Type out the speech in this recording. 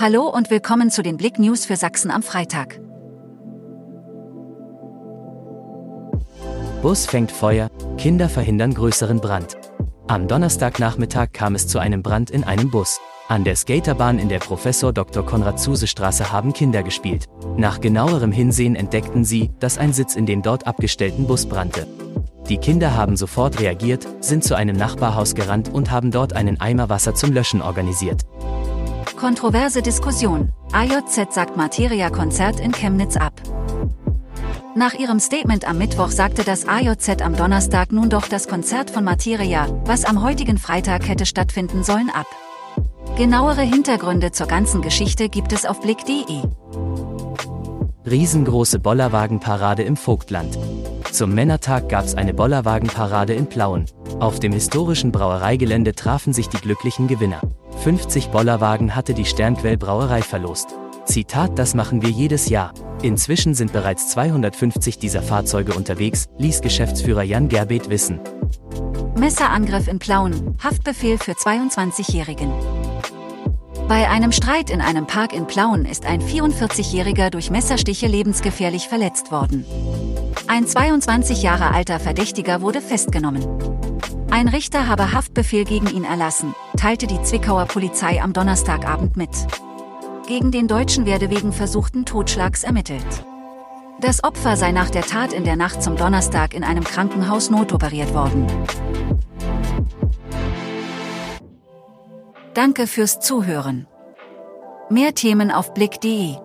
Hallo und willkommen zu den Blick News für Sachsen am Freitag. Bus fängt Feuer, Kinder verhindern größeren Brand. Am Donnerstagnachmittag kam es zu einem Brand in einem Bus. An der Skaterbahn in der Professor Dr. Konrad Zuse Straße haben Kinder gespielt. Nach genauerem Hinsehen entdeckten sie, dass ein Sitz in dem dort abgestellten Bus brannte. Die Kinder haben sofort reagiert, sind zu einem Nachbarhaus gerannt und haben dort einen Eimer Wasser zum Löschen organisiert. Kontroverse Diskussion. AJZ sagt Materia-Konzert in Chemnitz ab. Nach ihrem Statement am Mittwoch sagte das AJZ am Donnerstag nun doch das Konzert von Materia, was am heutigen Freitag hätte stattfinden sollen, ab. Genauere Hintergründe zur ganzen Geschichte gibt es auf blick.de. Riesengroße Bollerwagenparade im Vogtland. Zum Männertag gab's eine Bollerwagenparade in Plauen. Auf dem historischen Brauereigelände trafen sich die glücklichen Gewinner. 50 Bollerwagen hatte die Sternquell Brauerei verlost. Zitat, das machen wir jedes Jahr. Inzwischen sind bereits 250 dieser Fahrzeuge unterwegs, ließ Geschäftsführer Jan Gerbet wissen. Messerangriff in Plauen, Haftbefehl für 22-Jährigen. Bei einem Streit in einem Park in Plauen ist ein 44-Jähriger durch Messerstiche lebensgefährlich verletzt worden. Ein 22 Jahre alter Verdächtiger wurde festgenommen. Ein Richter habe Haftbefehl gegen ihn erlassen, teilte die Zwickauer Polizei am Donnerstagabend mit. Gegen den Deutschen werde wegen versuchten Totschlags ermittelt. Das Opfer sei nach der Tat in der Nacht zum Donnerstag in einem Krankenhaus notoperiert worden. Danke fürs Zuhören. Mehr Themen auf blick.de